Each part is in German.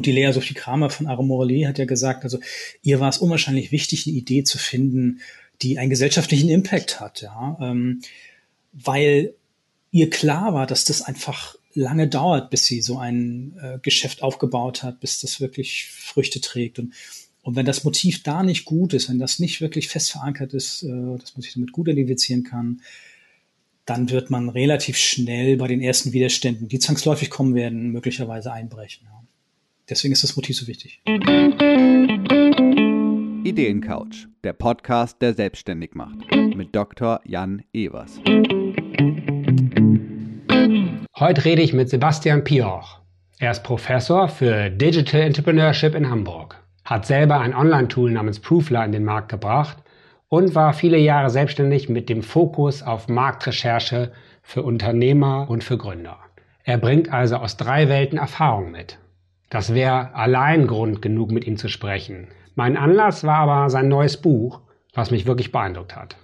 Und die Lea Sophie Kramer von Aromorelli hat ja gesagt, also ihr war es unwahrscheinlich wichtig, eine Idee zu finden, die einen gesellschaftlichen Impact hat, ja, ähm, weil ihr klar war, dass das einfach lange dauert, bis sie so ein äh, Geschäft aufgebaut hat, bis das wirklich Früchte trägt. Und, und wenn das Motiv da nicht gut ist, wenn das nicht wirklich fest verankert ist, äh, dass man sich damit gut identifizieren kann, dann wird man relativ schnell bei den ersten Widerständen, die zwangsläufig kommen werden, möglicherweise einbrechen. Ja. Deswegen ist das Motiv so wichtig. Ideencouch, der Podcast, der selbstständig macht, mit Dr. Jan Evers. Heute rede ich mit Sebastian Pioch. Er ist Professor für Digital Entrepreneurship in Hamburg, hat selber ein Online-Tool namens Proofler in den Markt gebracht und war viele Jahre selbstständig mit dem Fokus auf Marktrecherche für Unternehmer und für Gründer. Er bringt also aus drei Welten Erfahrung mit. Das wäre allein Grund genug, mit ihm zu sprechen. Mein Anlass war aber sein neues Buch, was mich wirklich beeindruckt hat.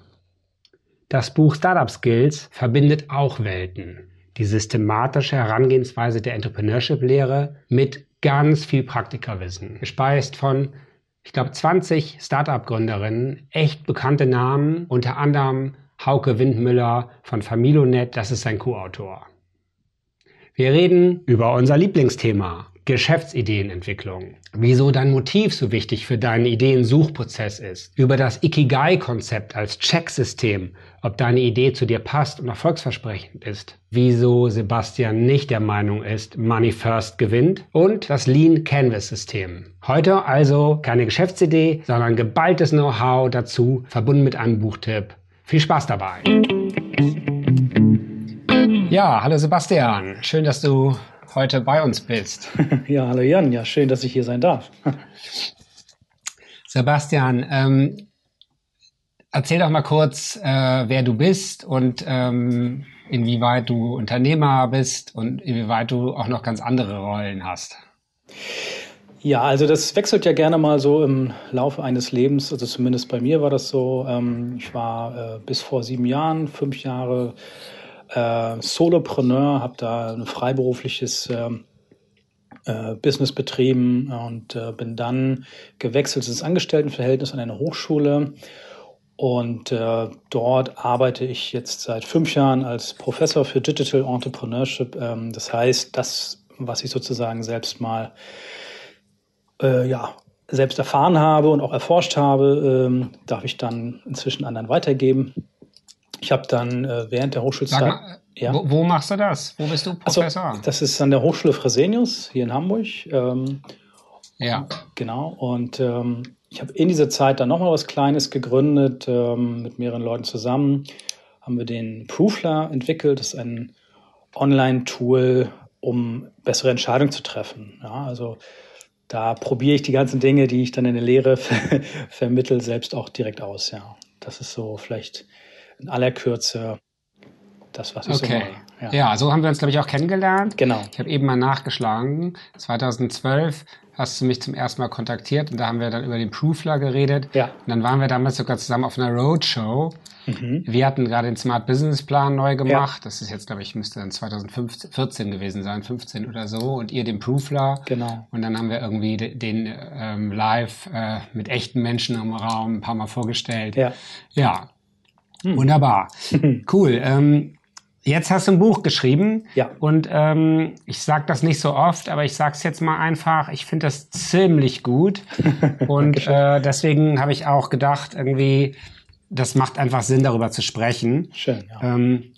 Das Buch Startup Skills verbindet auch Welten die systematische Herangehensweise der Entrepreneurship-Lehre mit ganz viel Praktikerwissen. Gespeist von, ich glaube, 20 Startup-Gründerinnen, echt bekannte Namen, unter anderem Hauke Windmüller von Familonet, das ist sein Co-Autor. Wir reden über unser Lieblingsthema, Geschäftsideenentwicklung. Wieso dein Motiv so wichtig für deinen Ideensuchprozess ist. Über das Ikigai-Konzept als Checksystem, ob deine Idee zu dir passt und erfolgsversprechend ist. Wieso Sebastian nicht der Meinung ist, Money First gewinnt. Und das Lean Canvas System. Heute also keine Geschäftsidee, sondern geballtes Know-how dazu, verbunden mit einem Buchtipp. Viel Spaß dabei. Ja, hallo Sebastian. Schön, dass du heute bei uns bist. ja, hallo Jan, ja, schön, dass ich hier sein darf. Sebastian, ähm, erzähl doch mal kurz, äh, wer du bist und ähm, inwieweit du Unternehmer bist und inwieweit du auch noch ganz andere Rollen hast. Ja, also das wechselt ja gerne mal so im Laufe eines Lebens. Also zumindest bei mir war das so. Ähm, ich war äh, bis vor sieben Jahren, fünf Jahre äh, Solopreneur, habe da ein freiberufliches äh, äh, Business betrieben und äh, bin dann gewechselt ins Angestelltenverhältnis an eine Hochschule. Und äh, dort arbeite ich jetzt seit fünf Jahren als Professor für Digital Entrepreneurship. Ähm, das heißt, das, was ich sozusagen selbst mal äh, ja, selbst erfahren habe und auch erforscht habe, ähm, darf ich dann inzwischen anderen weitergeben. Ich habe dann äh, während der Hochschulzeit. Mal, ja. wo, wo, machst du das? Wo bist du Professor? Also, das ist an der Hochschule Fresenius hier in Hamburg. Ähm, ja. Genau. Und ähm, ich habe in dieser Zeit dann nochmal was Kleines gegründet, ähm, mit mehreren Leuten zusammen. Haben wir den Proofler entwickelt. Das ist ein Online-Tool, um bessere Entscheidungen zu treffen. Ja, also da probiere ich die ganzen Dinge, die ich dann in der Lehre vermittel, selbst auch direkt aus. Ja, das ist so vielleicht in aller Kürze das, was ich okay. so mache. Ja. ja, so haben wir uns, glaube ich, auch kennengelernt. Genau. Ich habe eben mal nachgeschlagen. 2012 hast du mich zum ersten Mal kontaktiert und da haben wir dann über den Proofler geredet. Ja. Und dann waren wir damals sogar zusammen auf einer Roadshow. Mhm. Wir hatten gerade den Smart Business Plan neu gemacht. Ja. Das ist jetzt, glaube ich, müsste dann 2014 gewesen sein, 15 oder so. Und ihr den Proofler. Genau. Und dann haben wir irgendwie den ähm, live äh, mit echten Menschen im Raum ein paar Mal vorgestellt. Ja. Ja. Hm. Wunderbar. cool. Ähm, Jetzt hast du ein Buch geschrieben. Ja. Und ähm, ich sage das nicht so oft, aber ich sage es jetzt mal einfach. Ich finde das ziemlich gut. und äh, deswegen habe ich auch gedacht, irgendwie, das macht einfach Sinn, darüber zu sprechen. Schön, ja. Ähm,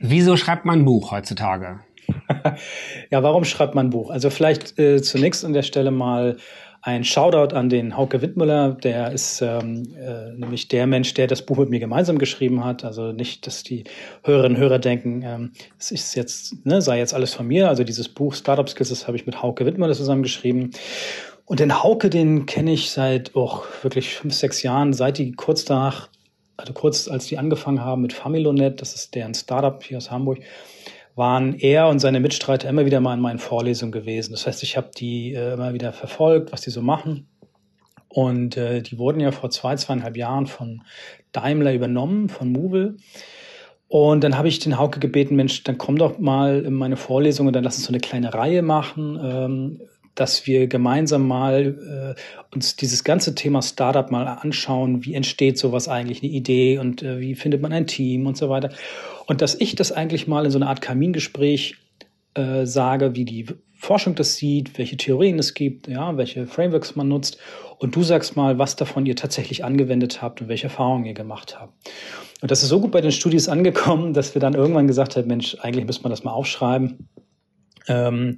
wieso schreibt man ein Buch heutzutage? ja, warum schreibt man ein Buch? Also vielleicht äh, zunächst an der Stelle mal ein Shoutout an den Hauke Wittmüller, der ist ähm, äh, nämlich der Mensch, der das Buch mit mir gemeinsam geschrieben hat. Also nicht, dass die Hörerinnen und Hörer denken, ähm, es ist jetzt, ne, sei jetzt alles von mir. Also dieses Buch Startup Skills, das habe ich mit Hauke Wittmüller zusammen geschrieben. Und den Hauke, den kenne ich seit oh, wirklich fünf, sechs Jahren, seit die kurz danach, also kurz als die angefangen haben mit Familonet, das ist deren Startup hier aus Hamburg waren er und seine Mitstreiter immer wieder mal in meinen Vorlesungen gewesen. Das heißt, ich habe die äh, immer wieder verfolgt, was die so machen. Und äh, die wurden ja vor zwei, zweieinhalb Jahren von Daimler übernommen, von Movil. Und dann habe ich den Hauke gebeten, Mensch, dann komm doch mal in meine Vorlesung und dann lass uns so eine kleine Reihe machen, ähm, dass wir gemeinsam mal äh, uns dieses ganze Thema Startup mal anschauen. Wie entsteht sowas eigentlich, eine Idee und äh, wie findet man ein Team und so weiter. Und dass ich das eigentlich mal in so einer Art Kamingespräch äh, sage, wie die Forschung das sieht, welche Theorien es gibt, ja, welche Frameworks man nutzt. Und du sagst mal, was davon ihr tatsächlich angewendet habt und welche Erfahrungen ihr gemacht habt. Und das ist so gut bei den Studis angekommen, dass wir dann irgendwann gesagt haben, Mensch, eigentlich müsste man das mal aufschreiben. Ähm,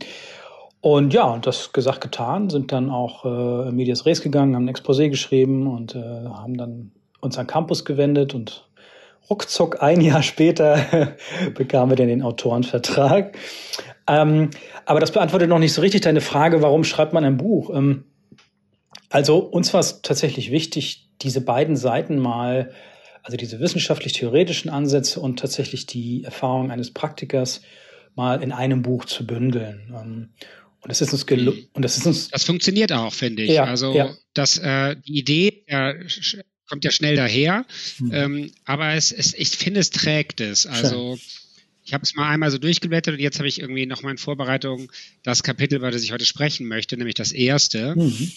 und ja, und das gesagt, getan, sind dann auch äh, Medias Res gegangen, haben ein Exposé geschrieben und äh, haben dann uns an Campus gewendet und ruckzuck ein Jahr später bekamen wir dann den Autorenvertrag. Ähm, aber das beantwortet noch nicht so richtig deine Frage, warum schreibt man ein Buch? Ähm, also uns war es tatsächlich wichtig, diese beiden Seiten mal, also diese wissenschaftlich-theoretischen Ansätze und tatsächlich die Erfahrung eines Praktikers mal in einem Buch zu bündeln. Ähm, und das ist uns gelungen. Und das ist uns. Das funktioniert auch, finde ich. Ja, also ja. dass äh, die Idee ja, kommt ja schnell daher, mhm. ähm, aber es, es, ich finde, es trägt es. Also Schön. ich habe es mal einmal so durchgeblättert und jetzt habe ich irgendwie noch mal in Vorbereitung das Kapitel, über das ich heute sprechen möchte, nämlich das erste. Mhm.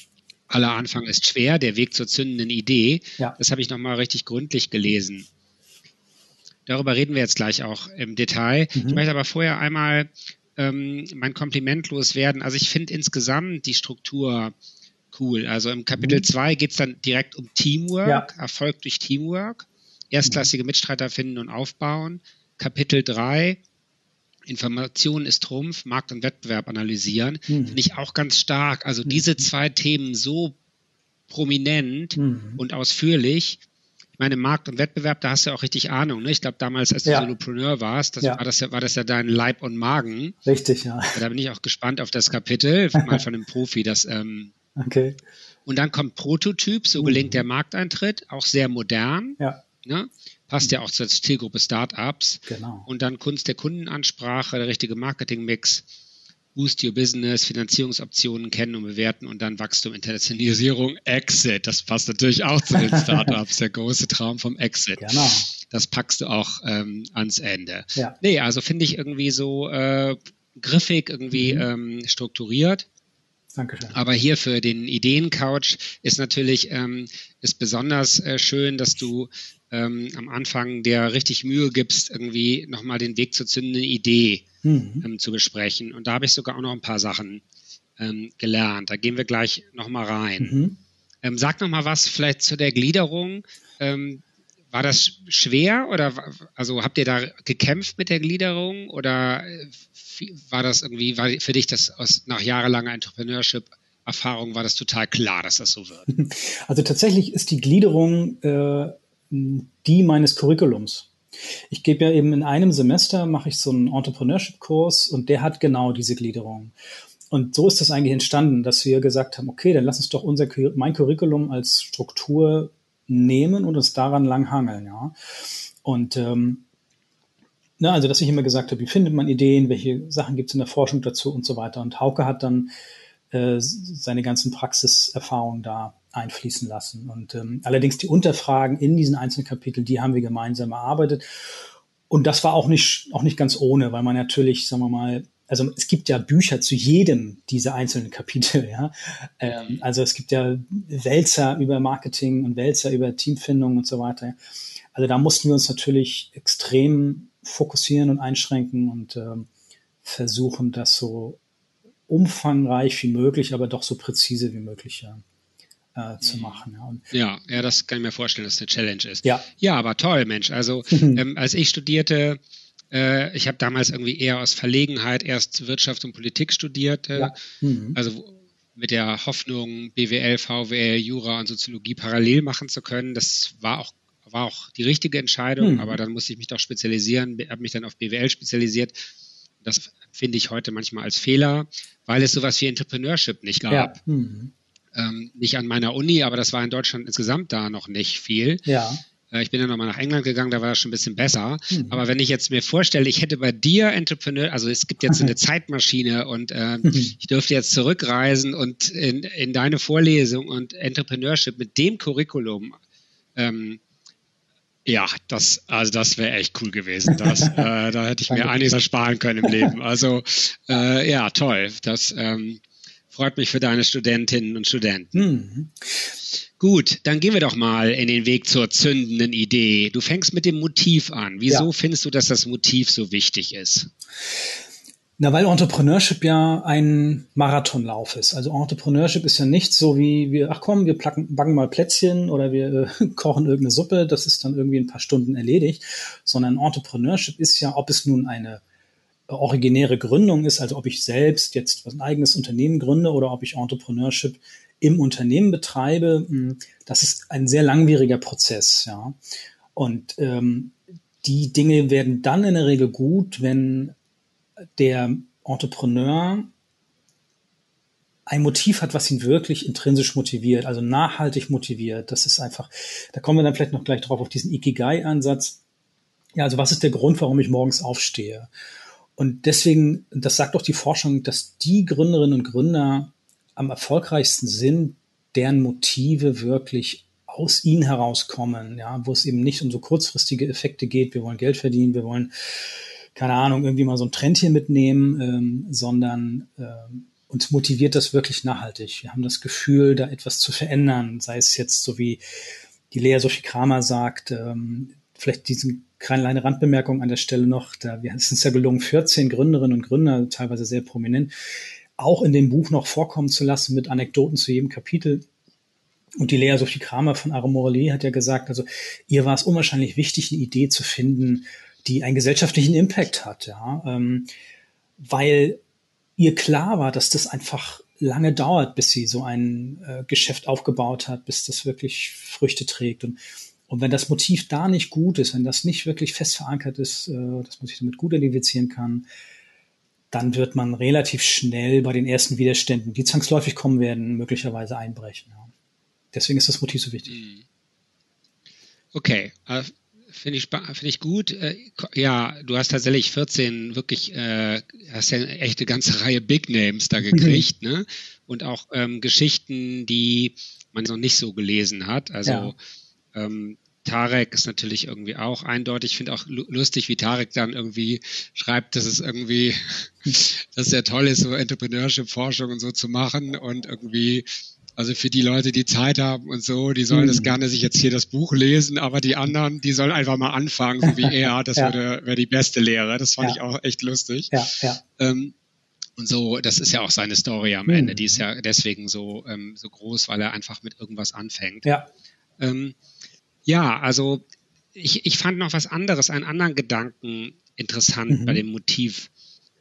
Aller Anfang ist schwer, der Weg zur zündenden Idee. Ja. Das habe ich noch mal richtig gründlich gelesen. Darüber reden wir jetzt gleich auch im Detail. Mhm. Ich möchte aber vorher einmal ähm, mein Kompliment loswerden. Also ich finde insgesamt die Struktur cool. Also im Kapitel 2 mhm. geht es dann direkt um Teamwork, ja. Erfolg durch Teamwork, erstklassige Mitstreiter finden und aufbauen. Kapitel 3 Information ist Trumpf, Markt und Wettbewerb analysieren, mhm. finde ich auch ganz stark. Also mhm. diese zwei Themen so prominent mhm. und ausführlich meine, Markt und Wettbewerb, da hast du auch richtig Ahnung. Ne? Ich glaube, damals, als du ja. Solopreneur warst, das ja. war, das ja, war das ja dein Leib und Magen. Richtig, ja. Da bin ich auch gespannt auf das Kapitel, mal von einem Profi, das ähm, Okay. Und dann kommt Prototyp, so gelingt mhm. der Markteintritt, auch sehr modern. Ja. Ne? Passt ja auch zur Zielgruppe Startups. Genau. Und dann Kunst der Kundenansprache, der richtige Marketingmix Boost Your Business, Finanzierungsoptionen kennen und bewerten und dann Wachstum, Internationalisierung, Exit. Das passt natürlich auch zu den Startups, der große Traum vom Exit. Genau. Das packst du auch ähm, ans Ende. Ja. Nee, also finde ich irgendwie so äh, griffig, irgendwie mhm. ähm, strukturiert. Dankeschön. Aber hier für den Ideencouch ist natürlich ähm, ist besonders äh, schön, dass du ähm, am Anfang der richtig Mühe gibst, irgendwie nochmal den Weg zur zündenden Idee mhm. ähm, zu besprechen. Und da habe ich sogar auch noch ein paar Sachen ähm, gelernt. Da gehen wir gleich nochmal rein. Mhm. Ähm, sag nochmal was vielleicht zu der Gliederung. War das schwer oder also habt ihr da gekämpft mit der Gliederung oder äh, war das irgendwie, war für dich das aus, nach jahrelanger Entrepreneurship Erfahrung war das total klar, dass das so wird? Also tatsächlich ist die Gliederung äh, die meines Curriculums. Ich gebe ja eben in einem Semester, mache ich so einen Entrepreneurship-Kurs und der hat genau diese Gliederung. Und so ist das eigentlich entstanden, dass wir gesagt haben, okay, dann lass uns doch unser, mein Curriculum als Struktur nehmen und uns daran langhangeln, ja. Und ähm, na, also, dass ich immer gesagt habe, wie findet man Ideen, welche Sachen gibt es in der Forschung dazu und so weiter. Und Hauke hat dann äh, seine ganzen Praxiserfahrungen da einfließen lassen. Und ähm, allerdings die Unterfragen in diesen einzelnen Kapiteln, die haben wir gemeinsam erarbeitet. Und das war auch nicht, auch nicht ganz ohne, weil man natürlich, sagen wir mal, also es gibt ja Bücher zu jedem dieser einzelnen Kapitel, ja. Ähm, also es gibt ja Wälzer über Marketing und Wälzer über Teamfindung und so weiter. Also da mussten wir uns natürlich extrem fokussieren und einschränken und ähm, versuchen, das so umfangreich wie möglich, aber doch so präzise wie möglich ja äh, zu mhm. machen. Ja. Ja, ja, das kann ich mir vorstellen, dass eine Challenge ist. Ja, ja aber toll, Mensch. Also ähm, als ich studierte, äh, ich habe damals irgendwie eher aus Verlegenheit erst Wirtschaft und Politik studiert, äh, ja. mhm. also mit der Hoffnung, BWL, VWL, Jura und Soziologie parallel machen zu können. Das war auch war auch die richtige Entscheidung, mhm. aber dann musste ich mich doch spezialisieren, habe mich dann auf BWL spezialisiert. Das finde ich heute manchmal als Fehler, weil es sowas wie Entrepreneurship nicht gab. Ja. Mhm. Ähm, nicht an meiner Uni, aber das war in Deutschland insgesamt da noch nicht viel. Ja. Äh, ich bin dann nochmal nach England gegangen, da war das schon ein bisschen besser. Mhm. Aber wenn ich jetzt mir vorstelle, ich hätte bei dir Entrepreneur, also es gibt jetzt eine Zeitmaschine und äh, mhm. ich dürfte jetzt zurückreisen und in, in deine Vorlesung und Entrepreneurship mit dem Curriculum ähm, Ja, das, also das wäre echt cool gewesen. Das, äh, da hätte ich mir einiges ersparen können im Leben. Also äh, ja, toll. Das ähm, freut mich für deine Studentinnen und Studenten. Mhm. Gut, dann gehen wir doch mal in den Weg zur zündenden Idee. Du fängst mit dem Motiv an. Wieso ja. findest du, dass das Motiv so wichtig ist? Na, weil Entrepreneurship ja ein Marathonlauf ist. Also Entrepreneurship ist ja nicht so wie wir, ach komm, wir placken, backen mal Plätzchen oder wir äh, kochen irgendeine Suppe, das ist dann irgendwie ein paar Stunden erledigt, sondern Entrepreneurship ist ja, ob es nun eine originäre Gründung ist, also ob ich selbst jetzt ein eigenes Unternehmen gründe oder ob ich Entrepreneurship im Unternehmen betreibe, hm, das ist ein sehr langwieriger Prozess, ja. Und ähm, die Dinge werden dann in der Regel gut, wenn der Entrepreneur ein Motiv hat, was ihn wirklich intrinsisch motiviert, also nachhaltig motiviert. Das ist einfach, da kommen wir dann vielleicht noch gleich drauf auf diesen Ikigai-Ansatz. Ja, also was ist der Grund, warum ich morgens aufstehe? Und deswegen, das sagt doch die Forschung, dass die Gründerinnen und Gründer am erfolgreichsten sind, deren Motive wirklich aus ihnen herauskommen, ja, wo es eben nicht um so kurzfristige Effekte geht. Wir wollen Geld verdienen, wir wollen keine Ahnung, irgendwie mal so ein Trend hier mitnehmen, ähm, sondern ähm, uns motiviert das wirklich nachhaltig. Wir haben das Gefühl, da etwas zu verändern, sei es jetzt so wie die Lea Sophie Kramer sagt, ähm, vielleicht diesen kleine Randbemerkung an der Stelle noch, da wir, es ist ja gelungen, 14 Gründerinnen und Gründer, teilweise sehr prominent, auch in dem Buch noch vorkommen zu lassen mit Anekdoten zu jedem Kapitel. Und die Lea Sophie Kramer von Aromorelli hat ja gesagt, also ihr war es unwahrscheinlich wichtig, eine Idee zu finden, die einen gesellschaftlichen Impact hat, ja, ähm, weil ihr klar war, dass das einfach lange dauert, bis sie so ein äh, Geschäft aufgebaut hat, bis das wirklich Früchte trägt. Und, und wenn das Motiv da nicht gut ist, wenn das nicht wirklich fest verankert ist, äh, dass man sich damit gut identifizieren kann, dann wird man relativ schnell bei den ersten Widerständen, die zwangsläufig kommen werden, möglicherweise einbrechen. Ja. Deswegen ist das Motiv so wichtig. Mhm. Okay, äh, Finde ich, finde ich gut. Äh, ja, du hast tatsächlich 14 wirklich, äh, hast ja echt eine ganze Reihe Big Names da gekriegt, ne? Und auch ähm, Geschichten, die man noch nicht so gelesen hat. Also ja. Ähm, Tarek ist natürlich irgendwie auch eindeutig. Ich finde auch lustig, wie Tarek dann irgendwie schreibt, dass es irgendwie, dass es ja toll ist, so Entrepreneurship-Forschung und so zu machen und irgendwie also für die Leute, die Zeit haben und so, die sollen mhm. das gerne sich jetzt hier das Buch lesen, aber die anderen, die sollen einfach mal anfangen, so wie er. Das ja. wäre wär die beste Lehre. Das fand ja. ich auch echt lustig. Ja, ja. Ähm, und so, das ist ja auch seine Story am mhm. Ende. Die ist ja deswegen so, ähm, so groß, weil er einfach mit irgendwas anfängt. Ja. Ähm, ja, also ich, ich fand noch was anderes, einen anderen Gedanken interessant mhm. bei dem Motiv.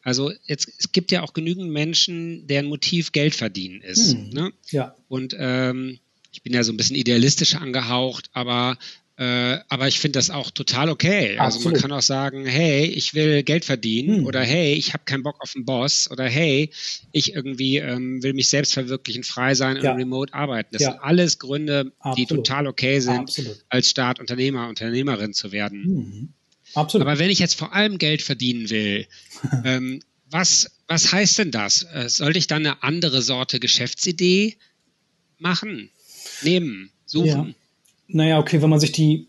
Also jetzt, es gibt ja auch genügend Menschen, deren Motiv Geld verdienen ist. Hm, ne? Ja. Und ähm, ich bin ja so ein bisschen idealistisch angehaucht, aber äh, aber ich finde das auch total okay. Absolut. Also man kann auch sagen, hey, ich will Geld verdienen hm. oder hey, ich habe keinen Bock auf einen Boss oder hey, ich irgendwie ähm, will mich selbst verwirklichen, frei sein ja. und remote arbeiten. Das ja. sind alles Gründe, Absolut. die total okay sind, Absolut. als Staat Unternehmer, Unternehmerin zu werden. Mhm. Absolut. Aber wenn ich jetzt vor allem Geld verdienen will, ähm, was, was heißt denn das? Äh, sollte ich dann eine andere Sorte Geschäftsidee machen, nehmen, suchen? Ja. Naja, okay, wenn man sich die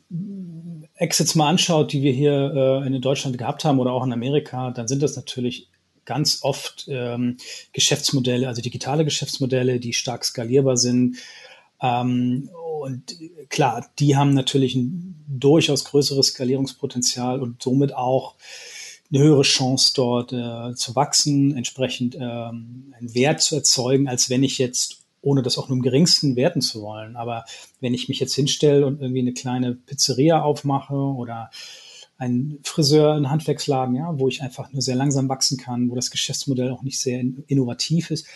Exits mal anschaut, die wir hier äh, in Deutschland gehabt haben oder auch in Amerika, dann sind das natürlich ganz oft ähm, Geschäftsmodelle, also digitale Geschäftsmodelle, die stark skalierbar sind, ähm, und klar, die haben natürlich ein durchaus größeres Skalierungspotenzial und somit auch eine höhere Chance dort äh, zu wachsen, entsprechend ähm, einen Wert zu erzeugen, als wenn ich jetzt, ohne das auch nur im geringsten werten zu wollen, aber wenn ich mich jetzt hinstelle und irgendwie eine kleine Pizzeria aufmache oder ein Friseur, ein Handwerksladen, ja, wo ich einfach nur sehr langsam wachsen kann, wo das Geschäftsmodell auch nicht sehr innovativ ist,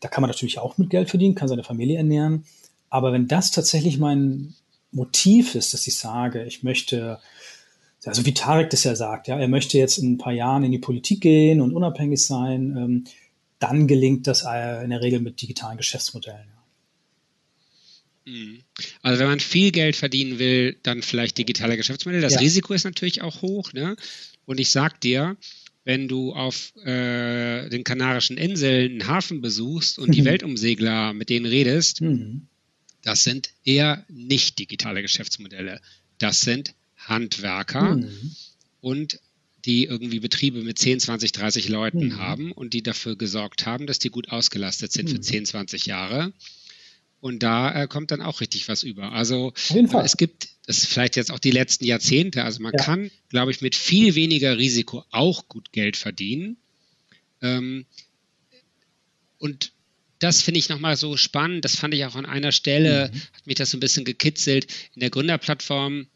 da kann man natürlich auch mit Geld verdienen, kann seine Familie ernähren. Aber wenn das tatsächlich mein Motiv ist, dass ich sage, ich möchte, also wie Tarek das ja sagt, ja, er möchte jetzt in ein paar Jahren in die Politik gehen und unabhängig sein, ähm, dann gelingt das äh, in der Regel mit digitalen Geschäftsmodellen. Ja. Mhm. Also wenn man viel Geld verdienen will, dann vielleicht digitale Geschäftsmodelle. Das ja. Risiko ist natürlich auch hoch. Ne? Und ich sag dir, wenn du auf äh, den Kanarischen Inseln einen Hafen besuchst und die Weltumsegler mit denen redest, mhm. Das sind eher nicht digitale Geschäftsmodelle. Das sind Handwerker mhm. und die irgendwie Betriebe mit 10, 20, 30 Leuten mhm. haben und die dafür gesorgt haben, dass die gut ausgelastet sind mhm. für 10, 20 Jahre. Und da äh, kommt dann auch richtig was über. Also es gibt, das ist vielleicht jetzt auch die letzten Jahrzehnte, also man ja. kann, glaube ich, mit viel weniger Risiko auch gut Geld verdienen. Ähm, und das finde ich nochmal so spannend. Das fand ich auch an einer Stelle, mhm. hat mich das so ein bisschen gekitzelt. In der Gründerplattform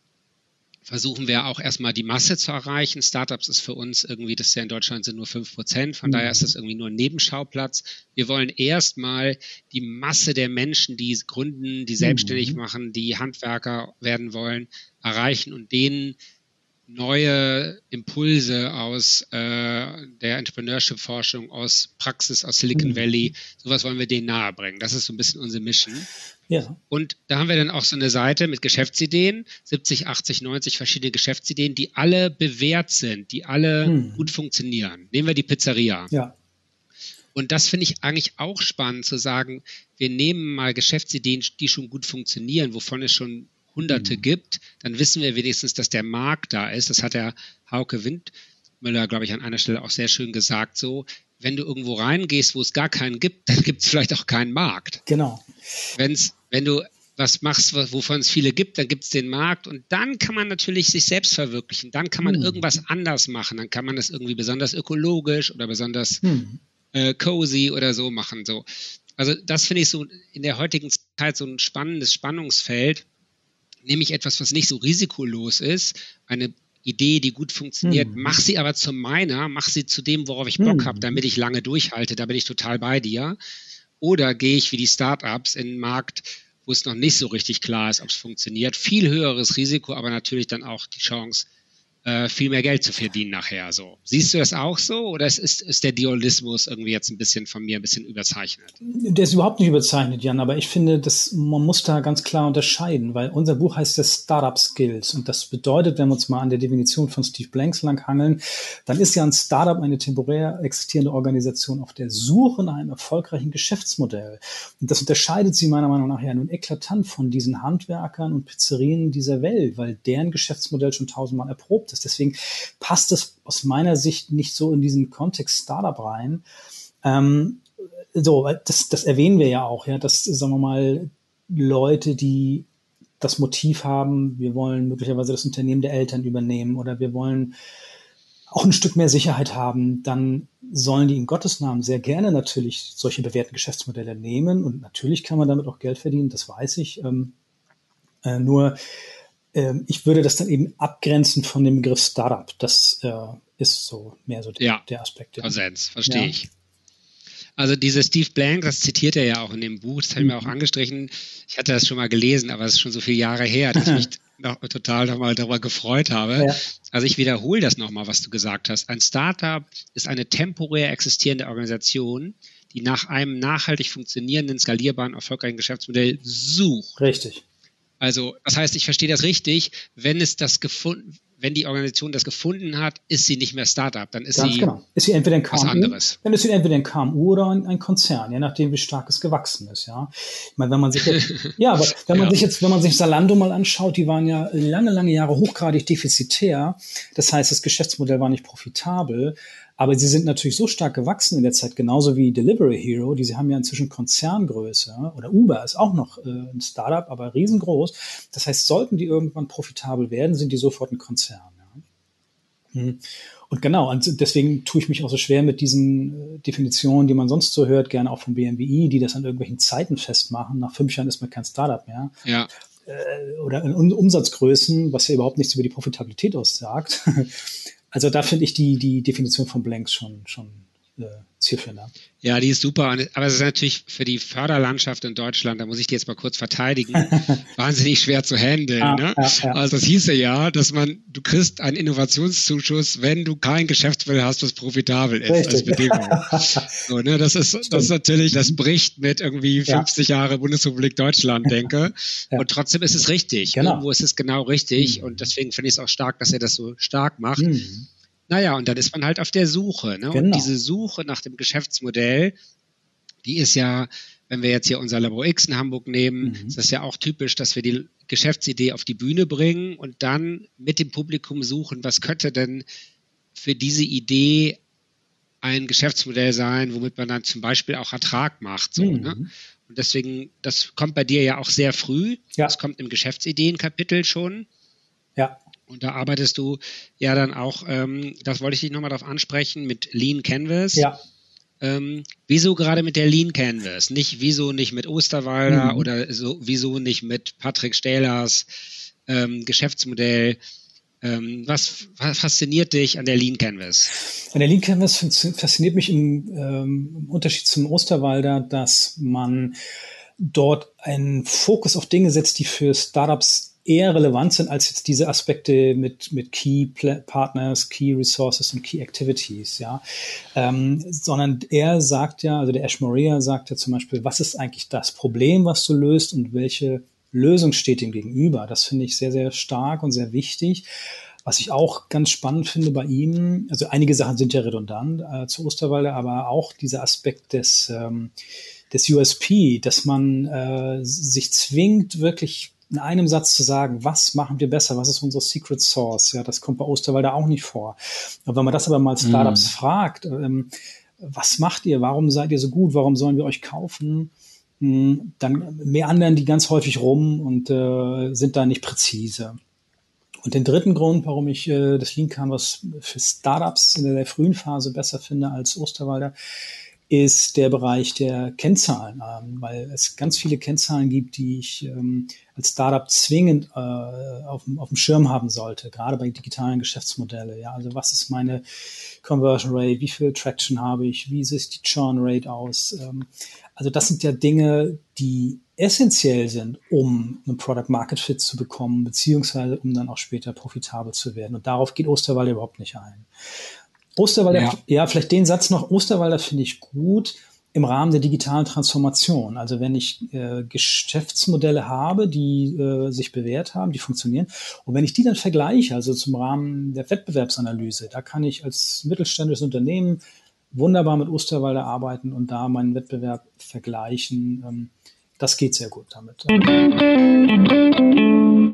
versuchen wir auch erstmal die Masse zu erreichen. Startups ist für uns irgendwie, das ist ja in Deutschland sind nur fünf Prozent, von mhm. daher ist das irgendwie nur ein Nebenschauplatz. Wir wollen erstmal die Masse der Menschen, die gründen, die selbstständig mhm. machen, die Handwerker werden wollen, erreichen und denen neue Impulse aus äh, der Entrepreneurship-Forschung, aus Praxis, aus Silicon mhm. Valley, sowas wollen wir denen nahebringen. Das ist so ein bisschen unsere Mission. Ja. Und da haben wir dann auch so eine Seite mit Geschäftsideen, 70, 80, 90 verschiedene Geschäftsideen, die alle bewährt sind, die alle mhm. gut funktionieren. Nehmen wir die Pizzeria. Ja. Und das finde ich eigentlich auch spannend zu sagen, wir nehmen mal Geschäftsideen, die schon gut funktionieren, wovon es schon Hunderte mhm. gibt, dann wissen wir wenigstens, dass der Markt da ist. Das hat der Hauke Windmüller, glaube ich, an einer Stelle auch sehr schön gesagt. So, wenn du irgendwo reingehst, wo es gar keinen gibt, dann gibt es vielleicht auch keinen Markt. Genau. Wenn's, wenn du was machst, wovon es viele gibt, dann gibt es den Markt und dann kann man natürlich sich selbst verwirklichen. Dann kann man hm. irgendwas anders machen. Dann kann man das irgendwie besonders ökologisch oder besonders hm. äh, cozy oder so machen. So. Also das finde ich so in der heutigen Zeit so ein spannendes Spannungsfeld, nämlich etwas, was nicht so risikolos ist, eine Idee, die gut funktioniert, hm. mach sie aber zu meiner, mach sie zu dem, worauf ich Bock hm. habe, damit ich lange durchhalte, da bin ich total bei dir. Oder gehe ich wie die Startups in den Markt, wo es noch nicht so richtig klar ist, ob es funktioniert. Viel höheres Risiko, aber natürlich dann auch die Chance, äh, viel mehr Geld zu verdienen nachher. So. Siehst du das auch so oder ist, ist, der Dualismus irgendwie jetzt ein bisschen von mir ein bisschen überzeichnet? Der ist überhaupt nicht überzeichnet, Jan, aber ich finde, dass man muss da ganz klar unterscheiden, weil unser Buch heißt das Startup Skills und das bedeutet, wenn wir uns mal an der Definition von Steve Blanks langhangeln, dann ist ja ein Startup eine temporär existierende Organisation auf der Suche nach einem erfolgreichen Geschäftsmodell. Und das unterscheidet sie meiner Meinung nach ja nun eklatant von diesen Handwerkern und Pizzerien dieser Welt, weil deren Geschäftsmodell schon tausendmal erprobt ist. Deswegen passt es aus meiner Sicht nicht so in diesen Kontext Startup rein. Ähm, so, das, das erwähnen wir ja auch, ja, dass, sagen wir mal, Leute, die das Motiv haben, wir wollen möglicherweise das Unternehmen der Eltern übernehmen oder wir wollen auch ein Stück mehr Sicherheit haben, dann sollen die in Gottes Namen sehr gerne natürlich solche bewährten Geschäftsmodelle nehmen und natürlich kann man damit auch Geld verdienen, das weiß ich. Ähm, äh, nur ähm, ich würde das dann eben abgrenzen von dem Begriff Startup. Das äh, ist so mehr so der, ja, der Aspekt. Ja. Konsens, verstehe ja. ich. Also diese Steve Blank, das zitiert er ja auch in dem Buch, das habe ich mir auch mhm. angestrichen. Ich hatte das schon mal gelesen, aber es ist schon so viele Jahre her, dass ich mich noch, total nochmal darüber gefreut habe. Ja. Also ich wiederhole das nochmal, was du gesagt hast. Ein Startup ist eine temporär existierende Organisation, die nach einem nachhaltig funktionierenden, skalierbaren, erfolgreichen Geschäftsmodell sucht. Richtig. Also, das heißt, ich verstehe das richtig, wenn es das gefunden, wenn die Organisation das gefunden hat, ist sie nicht mehr Startup, dann ist Ganz sie genau. ist sie entweder ein KMU, was anderes. Dann ist sie entweder ein KMU oder ein, ein, Konzern, je nachdem, wie stark es gewachsen ist. Ja, ich meine, wenn man sich jetzt, ja, aber wenn man ja. sich jetzt, wenn man sich Salando mal anschaut, die waren ja lange, lange Jahre hochgradig defizitär. Das heißt, das Geschäftsmodell war nicht profitabel. Aber sie sind natürlich so stark gewachsen in der Zeit, genauso wie Delivery Hero, die sie haben ja inzwischen Konzerngröße. Oder Uber ist auch noch äh, ein Startup, aber riesengroß. Das heißt, sollten die irgendwann profitabel werden, sind die sofort ein Konzern. Ja. Hm. Und genau, und deswegen tue ich mich auch so schwer mit diesen äh, Definitionen, die man sonst so hört, gerne auch vom BMWI, die das an irgendwelchen Zeiten festmachen. Nach fünf Jahren ist man kein Startup mehr. Ja äh, oder in Umsatzgrößen, was ja überhaupt nichts über die Profitabilität aussagt. Also da finde ich die, die Definition von Blanks schon, schon äh, zielführender. Ja, die ist super. Aber es ist natürlich für die Förderlandschaft in Deutschland, da muss ich die jetzt mal kurz verteidigen, wahnsinnig schwer zu handeln. Ja, ne? ja, ja. Also das hieße ja, dass man, du kriegst einen Innovationszuschuss, wenn du kein Geschäftsmodell hast, das profitabel ist Richtig. als Bedingung. so, ne? Das ist, das ist natürlich, das bricht mit irgendwie 50 Jahre Bundesrepublik Deutschland, denke. Und trotzdem ist es richtig. Genau. Irgendwo ist es genau richtig. Mhm. Und deswegen finde ich es auch stark, dass er das so stark macht. Mhm. Naja, und dann ist man halt auf der Suche. Ne? Genau. Und diese Suche nach dem Geschäftsmodell, die ist ja, wenn wir jetzt hier unser Labor X in Hamburg nehmen, mhm. ist das ja auch typisch, dass wir die Geschäftsidee auf die Bühne bringen und dann mit dem Publikum suchen, was könnte denn für diese Idee ein Geschäftsmodell sein, womit man dann zum Beispiel auch Ertrag macht. So, mhm. ne? Und deswegen, das kommt bei dir ja auch sehr früh. Ja. Das kommt im Geschäftsideenkapitel schon. Ja. Und da arbeitest du ja dann auch, ähm, das wollte ich dich nochmal darauf ansprechen, mit Lean Canvas. Ja. Ähm, wieso gerade mit der Lean Canvas? Nicht wieso nicht mit Osterwalder mhm. oder so, wieso nicht mit Patrick Stählers ähm, Geschäftsmodell? Ähm, was, fasziniert dich an der Lean Canvas? An der Lean Canvas fasziniert mich im, ähm, im Unterschied zum Osterwalder, dass man dort einen Fokus auf Dinge setzt, die für Startups eher relevant sind als jetzt diese Aspekte mit, mit Key Partners, Key Resources und Key Activities, ja. Ähm, sondern er sagt ja, also der Ash Morea sagt ja zum Beispiel, was ist eigentlich das Problem, was du löst und welche Lösung steht ihm gegenüber. Das finde ich sehr, sehr stark und sehr wichtig. Was ich auch ganz spannend finde bei ihm, also einige Sachen sind ja redundant äh, zu Osterwalde, aber auch dieser Aspekt des, ähm, des USP, dass man äh, sich zwingt, wirklich in einem Satz zu sagen, was machen wir besser, was ist unsere Secret Source, ja, das kommt bei Osterwalde auch nicht vor. Aber wenn man das aber mal Startups mm. fragt, ähm, was macht ihr, warum seid ihr so gut, warum sollen wir euch kaufen, hm, dann meandern die ganz häufig rum und äh, sind da nicht präzise. Und den dritten Grund, warum ich äh, das Lean Canvas für Startups in der frühen Phase besser finde als Osterwalder, ist der Bereich der Kennzahlen, ähm, weil es ganz viele Kennzahlen gibt, die ich ähm, als Startup zwingend äh, auf, auf dem Schirm haben sollte, gerade bei digitalen Geschäftsmodellen. Ja, also was ist meine Conversion Rate, wie viel Traction habe ich, wie sieht die Churn Rate aus? Ähm, also das sind ja Dinge, die essentiell sind, um einen Product Market Fit zu bekommen, beziehungsweise um dann auch später profitabel zu werden. Und darauf geht Osterwalder überhaupt nicht ein. Osterwalder, ja. ja, vielleicht den Satz noch, Osterwalder finde ich gut im Rahmen der digitalen Transformation. Also wenn ich äh, Geschäftsmodelle habe, die äh, sich bewährt haben, die funktionieren, und wenn ich die dann vergleiche, also zum Rahmen der Wettbewerbsanalyse, da kann ich als mittelständisches Unternehmen wunderbar mit Osterwalder arbeiten und da meinen Wettbewerb vergleichen. Ähm, das geht sehr gut damit.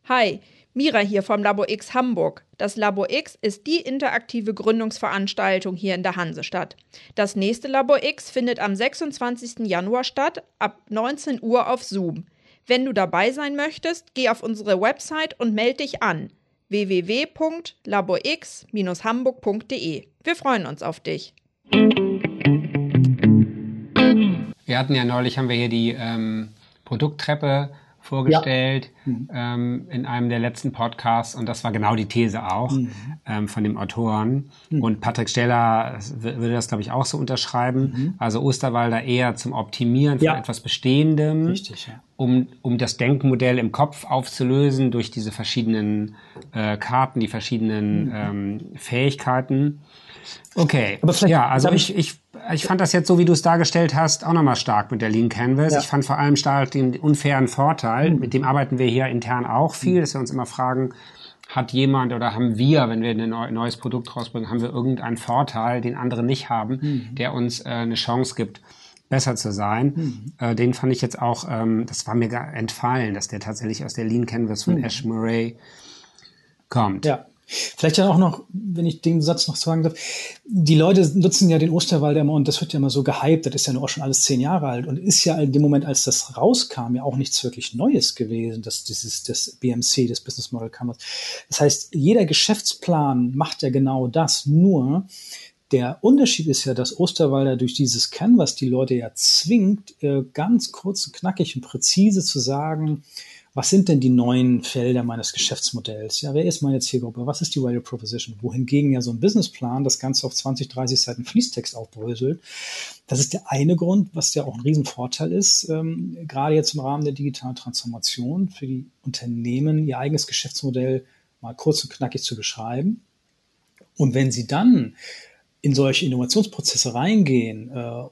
Hi. Mira hier vom Labo X Hamburg. Das Labo X ist die interaktive Gründungsveranstaltung hier in der Hansestadt. Das nächste Labo X findet am 26. Januar statt, ab 19 Uhr auf Zoom. Wenn du dabei sein möchtest, geh auf unsere Website und melde dich an www.labox-hamburg.de. Wir freuen uns auf dich. Wir hatten ja neulich, haben wir hier die ähm, Produkttreppe vorgestellt ja. mhm. ähm, in einem der letzten Podcasts und das war genau die These auch mhm. ähm, von dem Autoren. Mhm. Und Patrick Steller würde das, glaube ich, auch so unterschreiben. Mhm. Also Osterwalder eher zum Optimieren von ja. etwas Bestehendem, Richtig, ja. um, um das Denkmodell im Kopf aufzulösen durch diese verschiedenen äh, Karten, die verschiedenen mhm. ähm, Fähigkeiten. Okay, aber vielleicht, ja, also ich, ich, ich fand das jetzt so, wie du es dargestellt hast, auch nochmal stark mit der Lean Canvas. Ja. Ich fand vor allem stark den unfairen Vorteil, mhm. mit dem arbeiten wir hier intern auch viel, mhm. dass wir uns immer fragen, hat jemand oder haben wir, wenn wir ein neues Produkt rausbringen, haben wir irgendeinen Vorteil, den andere nicht haben, mhm. der uns äh, eine Chance gibt, besser zu sein. Mhm. Äh, den fand ich jetzt auch, ähm, das war mir entfallen, dass der tatsächlich aus der Lean Canvas von mhm. Ash Murray kommt. Ja. Vielleicht ja auch noch, wenn ich den Satz noch sagen darf, die Leute nutzen ja den Osterwald immer und das wird ja immer so gehypt, das ist ja nur auch schon alles zehn Jahre alt und ist ja in dem Moment, als das rauskam, ja auch nichts wirklich Neues gewesen, dass dieses, das BMC, das Business Model Canvas. Das heißt, jeder Geschäftsplan macht ja genau das, nur der Unterschied ist ja, dass Osterwalder durch dieses Canvas die Leute ja zwingt, äh, ganz kurz und knackig und präzise zu sagen, was sind denn die neuen Felder meines Geschäftsmodells? Ja, wer ist meine Zielgruppe? Was ist die Value Proposition? Wohingegen ja so ein Businessplan das Ganze auf 20, 30 Seiten Fließtext aufbröselt. Das ist der eine Grund, was ja auch ein Riesenvorteil ist, ähm, gerade jetzt im Rahmen der digitalen Transformation für die Unternehmen, ihr eigenes Geschäftsmodell mal kurz und knackig zu beschreiben. Und wenn sie dann in solche Innovationsprozesse reingehen äh,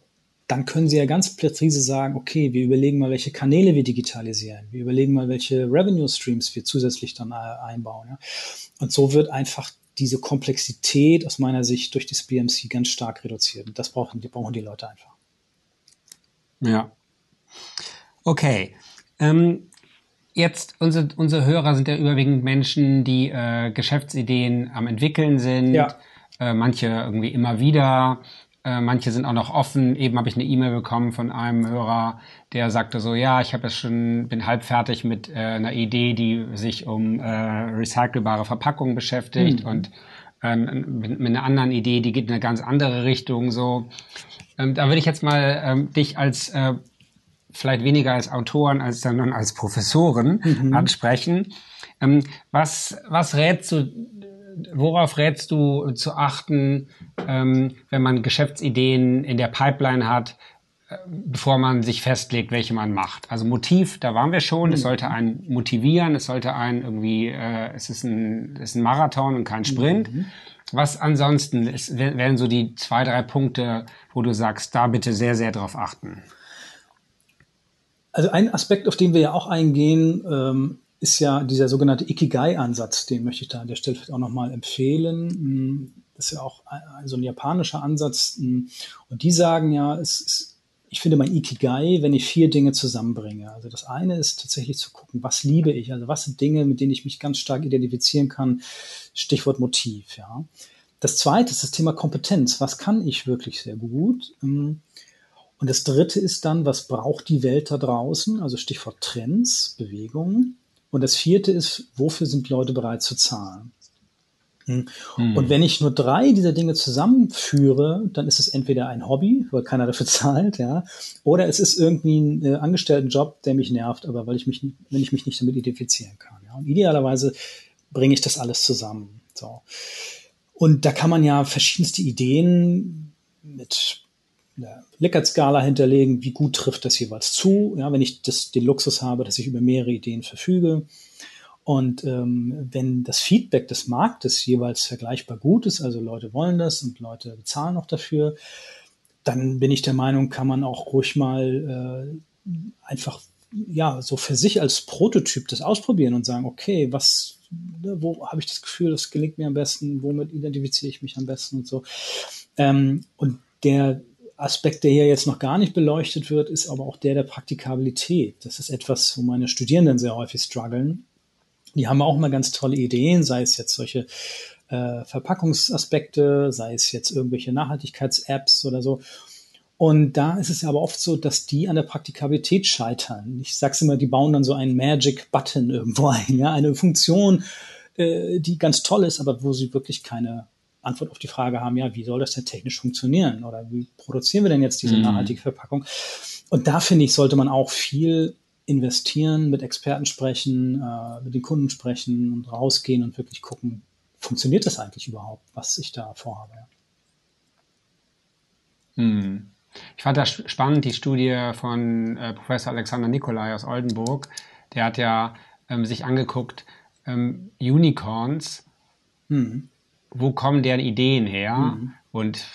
dann können Sie ja ganz präzise sagen, okay, wir überlegen mal, welche Kanäle wir digitalisieren. Wir überlegen mal, welche Revenue Streams wir zusätzlich dann äh, einbauen. Ja. Und so wird einfach diese Komplexität aus meiner Sicht durch das BMC ganz stark reduziert. Und das brauchen die, brauchen die Leute einfach. Ja. Okay. Ähm, jetzt, unsere, unsere Hörer sind ja überwiegend Menschen, die äh, Geschäftsideen am entwickeln sind. Ja. Äh, manche irgendwie immer wieder. Äh, manche sind auch noch offen. Eben habe ich eine E-Mail bekommen von einem Hörer, der sagte so, ja, ich habe jetzt schon, bin halb fertig mit äh, einer Idee, die sich um äh, recycelbare Verpackungen beschäftigt mhm. und ähm, mit, mit, einer anderen Idee, die geht in eine ganz andere Richtung. So, ähm, da würde ich jetzt mal ähm, dich als äh, vielleicht weniger als Autoren als dann als Professoren mhm. ansprechen. Ähm, was was rätst du? Worauf rätst du zu achten, ähm, wenn man Geschäftsideen in der Pipeline hat, äh, bevor man sich festlegt, welche man macht. Also Motiv, da waren wir schon. Es mhm. sollte einen motivieren. Es sollte einen irgendwie, äh, es ist ein, es ist ein Marathon und kein Sprint. Mhm. Was ansonsten ist, wären so die zwei, drei Punkte, wo du sagst, da bitte sehr, sehr drauf achten. Also ein Aspekt, auf den wir ja auch eingehen, ähm, ist ja dieser sogenannte Ikigai-Ansatz. Den möchte ich da an der Stelle auch nochmal empfehlen. Hm, das ist ja auch so ein japanischer Ansatz. Hm, und die sagen ja, es ist ich finde mein Ikigai, wenn ich vier Dinge zusammenbringe. Also das eine ist tatsächlich zu gucken, was liebe ich? Also was sind Dinge, mit denen ich mich ganz stark identifizieren kann? Stichwort Motiv, ja. Das zweite ist das Thema Kompetenz. Was kann ich wirklich sehr gut? Ähm, und das dritte ist dann, was braucht die Welt da draußen? Also Stichwort Trends, Bewegungen. Und das vierte ist, wofür sind Leute bereit zu zahlen? Hm. Und wenn ich nur drei dieser Dinge zusammenführe, dann ist es entweder ein Hobby, weil keiner dafür zahlt, ja, oder es ist irgendwie ein äh, Angestelltenjob, der mich nervt, aber weil ich mich, wenn ich mich nicht damit identifizieren kann. Ja. Und idealerweise bringe ich das alles zusammen. So. Und da kann man ja verschiedenste Ideen mit einer Likert-Skala hinterlegen, wie gut trifft das jeweils zu, ja, wenn ich das, den Luxus habe, dass ich über mehrere Ideen verfüge. Und ähm, wenn das Feedback des Marktes jeweils vergleichbar gut ist, also Leute wollen das und Leute bezahlen auch dafür, dann bin ich der Meinung, kann man auch ruhig mal äh, einfach ja so für sich als Prototyp das ausprobieren und sagen, okay, was, ne, wo habe ich das Gefühl, das gelingt mir am besten, womit identifiziere ich mich am besten und so. Ähm, und der Aspekt, der hier jetzt noch gar nicht beleuchtet wird, ist aber auch der der Praktikabilität. Das ist etwas, wo meine Studierenden sehr häufig strugglen die haben auch immer ganz tolle Ideen, sei es jetzt solche äh, Verpackungsaspekte, sei es jetzt irgendwelche Nachhaltigkeits-Apps oder so. Und da ist es aber oft so, dass die an der Praktikabilität scheitern. Ich sag's immer, die bauen dann so einen Magic Button irgendwo ein, ja, eine Funktion, äh, die ganz toll ist, aber wo sie wirklich keine Antwort auf die Frage haben, ja, wie soll das denn technisch funktionieren? Oder wie produzieren wir denn jetzt diese mhm. nachhaltige Verpackung? Und da finde ich, sollte man auch viel investieren, mit Experten sprechen, äh, mit den Kunden sprechen und rausgehen und wirklich gucken, funktioniert das eigentlich überhaupt, was ich da vorhabe. Hm. Ich fand das spannend, die Studie von äh, Professor Alexander Nikolai aus Oldenburg. Der hat ja ähm, sich angeguckt, ähm, Unicorns, hm. Wo kommen deren Ideen her? Hm. Und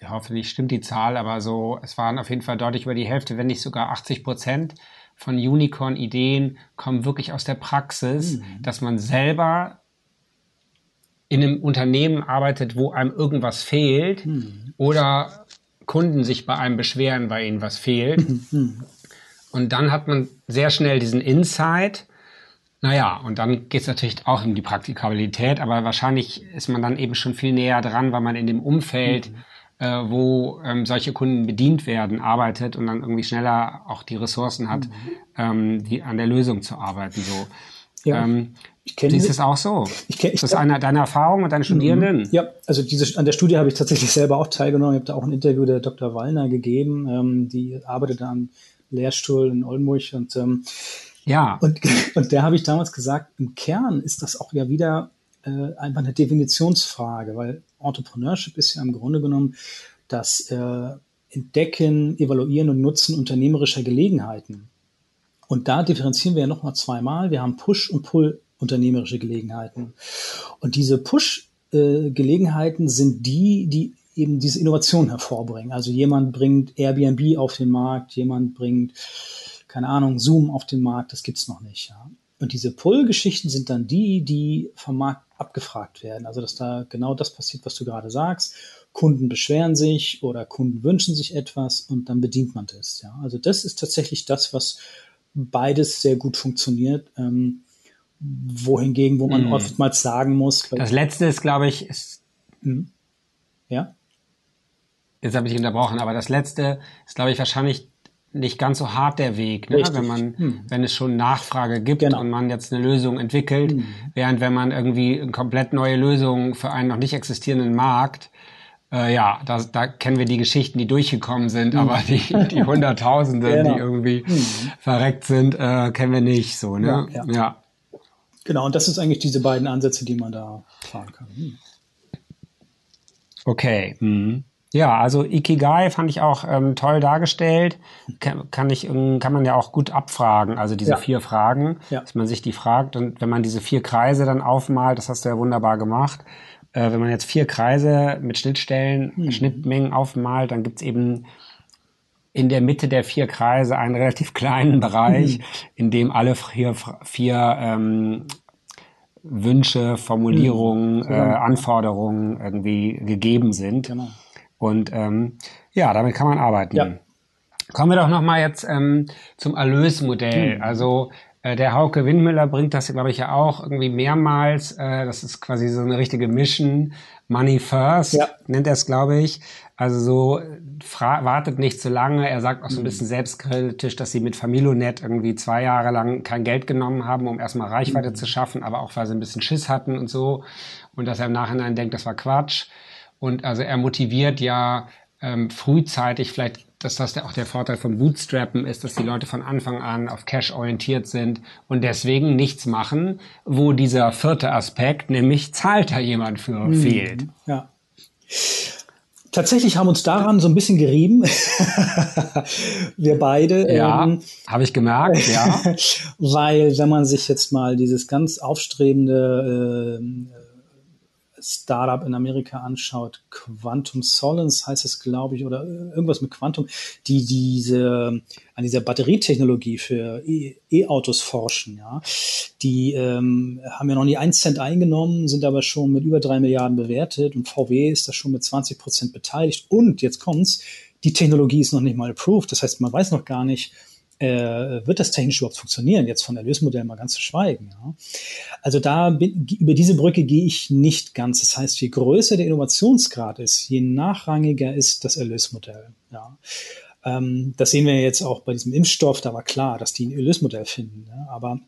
ja, hoffentlich stimmt die Zahl, aber so, es waren auf jeden Fall deutlich über die Hälfte, wenn nicht sogar 80 Prozent von Unicorn-Ideen kommen wirklich aus der Praxis, mhm. dass man selber in einem Unternehmen arbeitet, wo einem irgendwas fehlt mhm. oder Kunden sich bei einem beschweren, weil ihnen was fehlt. Mhm. Und dann hat man sehr schnell diesen Insight. Naja, und dann geht es natürlich auch um die Praktikabilität, aber wahrscheinlich ist man dann eben schon viel näher dran, weil man in dem Umfeld mhm äh, wo ähm, solche Kunden bedient werden, arbeitet und dann irgendwie schneller auch die Ressourcen hat, mhm. ähm, die, an der Lösung zu arbeiten. So. Ja. Ähm, ich kenne Siehst es auch so? Ich kenn, ich ist das eine deiner Erfahrungen mit deinen Studierenden? Mhm. Ja, also diese, an der Studie habe ich tatsächlich selber auch teilgenommen. Ich habe da auch ein Interview der Dr. Wallner gegeben. Ähm, die arbeitet am Lehrstuhl in Oldenburg und ähm, ja. Und, und der habe ich damals gesagt, im Kern ist das auch ja wieder äh, einfach eine Definitionsfrage, weil Entrepreneurship ist ja im Grunde genommen das äh, Entdecken, Evaluieren und Nutzen unternehmerischer Gelegenheiten. Und da differenzieren wir ja nochmal zweimal. Wir haben Push- und Pull-unternehmerische Gelegenheiten. Und diese Push-Gelegenheiten sind die, die eben diese Innovation hervorbringen. Also jemand bringt Airbnb auf den Markt, jemand bringt, keine Ahnung, Zoom auf den Markt, das gibt's noch nicht. Ja. Und diese Pull-Geschichten sind dann die, die vom Markt abgefragt werden. Also dass da genau das passiert, was du gerade sagst. Kunden beschweren sich oder Kunden wünschen sich etwas und dann bedient man das. Ja, also das ist tatsächlich das, was beides sehr gut funktioniert. Ähm, wohingegen, wo man mm. oftmals sagen muss. Das letzte ist, glaube ich, ist, mm. ja. Jetzt habe ich unterbrochen, aber das letzte ist, glaube ich, wahrscheinlich nicht ganz so hart der Weg, ne? wenn man, hm. wenn es schon Nachfrage gibt genau. und man jetzt eine Lösung entwickelt, hm. während wenn man irgendwie eine komplett neue Lösung für einen noch nicht existierenden Markt äh, ja, da, da kennen wir die Geschichten, die durchgekommen sind, mhm. aber die, die Hunderttausende, genau. die irgendwie mhm. verreckt sind, äh, kennen wir nicht so, ne? Ja, ja. ja, Genau, und das ist eigentlich diese beiden Ansätze, die man da fahren kann. Mhm. Okay. Mhm. Ja, also Ikigai fand ich auch ähm, toll dargestellt. Kann, kann, ich, kann man ja auch gut abfragen, also diese ja. vier Fragen, ja. dass man sich die fragt und wenn man diese vier Kreise dann aufmalt, das hast du ja wunderbar gemacht, äh, wenn man jetzt vier Kreise mit Schnittstellen, mhm. Schnittmengen aufmalt, dann gibt's eben in der Mitte der vier Kreise einen relativ kleinen Bereich, mhm. in dem alle vier, vier ähm, Wünsche, Formulierungen, mhm. äh, Anforderungen irgendwie gegeben sind. Genau. Und ähm, ja, damit kann man arbeiten. Ja. Kommen wir doch noch mal jetzt ähm, zum Erlösmodell. Mhm. Also äh, der Hauke Windmüller bringt das, glaube ich, ja auch irgendwie mehrmals. Äh, das ist quasi so eine richtige Mission. Money first ja. nennt er es, glaube ich. Also so wartet nicht zu lange. Er sagt auch so ein mhm. bisschen selbstkritisch, dass sie mit Familonet irgendwie zwei Jahre lang kein Geld genommen haben, um erstmal Reichweite mhm. zu schaffen, aber auch weil sie ein bisschen Schiss hatten und so. Und dass er im Nachhinein denkt, das war Quatsch. Und also er motiviert ja ähm, frühzeitig vielleicht, dass das auch der Vorteil von Bootstrappen ist, dass die Leute von Anfang an auf Cash orientiert sind und deswegen nichts machen, wo dieser vierte Aspekt, nämlich zahlt da jemand für, mhm. fehlt. Ja. Tatsächlich haben uns daran so ein bisschen gerieben. Wir beide. Ja, ähm, habe ich gemerkt, ja. weil, wenn man sich jetzt mal dieses ganz aufstrebende äh, Startup in Amerika anschaut, Quantum Solence heißt es, glaube ich, oder irgendwas mit Quantum, die diese an dieser Batterietechnologie für e, E-Autos forschen, ja. Die ähm, haben ja noch nie einen Cent eingenommen, sind aber schon mit über drei Milliarden bewertet und VW ist da schon mit 20 Prozent beteiligt. Und jetzt kommt's, die Technologie ist noch nicht mal approved. Das heißt, man weiß noch gar nicht, äh, wird das technisch überhaupt funktionieren? Jetzt von Erlösmodell mal ganz zu schweigen. Ja? Also da bin, über diese Brücke gehe ich nicht ganz. Das heißt, je größer der Innovationsgrad ist, je nachrangiger ist das Erlösmodell. Ja? Ähm, das sehen wir jetzt auch bei diesem Impfstoff. Da war klar, dass die ein Erlösmodell finden. Ja? Aber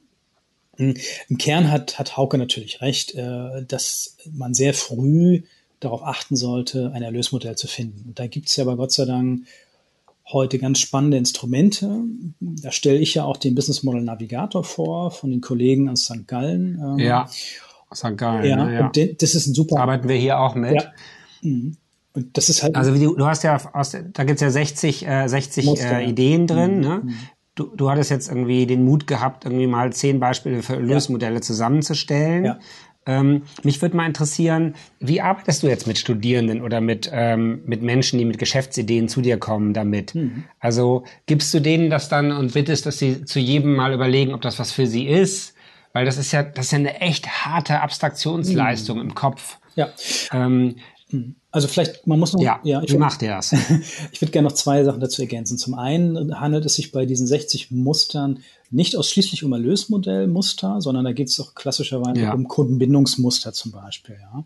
hm, im Kern hat, hat Hauke natürlich recht, äh, dass man sehr früh darauf achten sollte, ein Erlösmodell zu finden. Und da gibt es ja aber Gott sei Dank heute ganz spannende Instrumente. Da stelle ich ja auch den Business Model Navigator vor von den Kollegen aus St. Gallen. Ähm, ja, St. Gallen. Ja, ja. Und das ist ein super. Arbeiten wir hier auch mit. Ja. Mhm. Und das ist halt. Also du, du hast ja aus, da gibt's ja 60, äh, 60 Muster, äh, Ideen drin. Mhm. Ne? Mhm. Du, du hattest jetzt irgendwie den Mut gehabt, irgendwie mal zehn Beispiele für Lösmodelle ja. zusammenzustellen. Ja. Ähm, mich würde mal interessieren, wie arbeitest du jetzt mit Studierenden oder mit, ähm, mit Menschen, die mit Geschäftsideen zu dir kommen damit? Mhm. Also gibst du denen das dann und bittest, dass sie zu jedem mal überlegen, ob das was für sie ist? Weil das ist ja, das ist ja eine echt harte Abstraktionsleistung mhm. im Kopf. Ja. Ähm. Also vielleicht, man muss noch. Ja, ja wie macht ihr das? ich würde gerne noch zwei Sachen dazu ergänzen. Zum einen handelt es sich bei diesen 60 Mustern nicht ausschließlich um Erlösmodellmuster, sondern da geht es auch klassischerweise ja. um Kundenbindungsmuster zum Beispiel. Ja.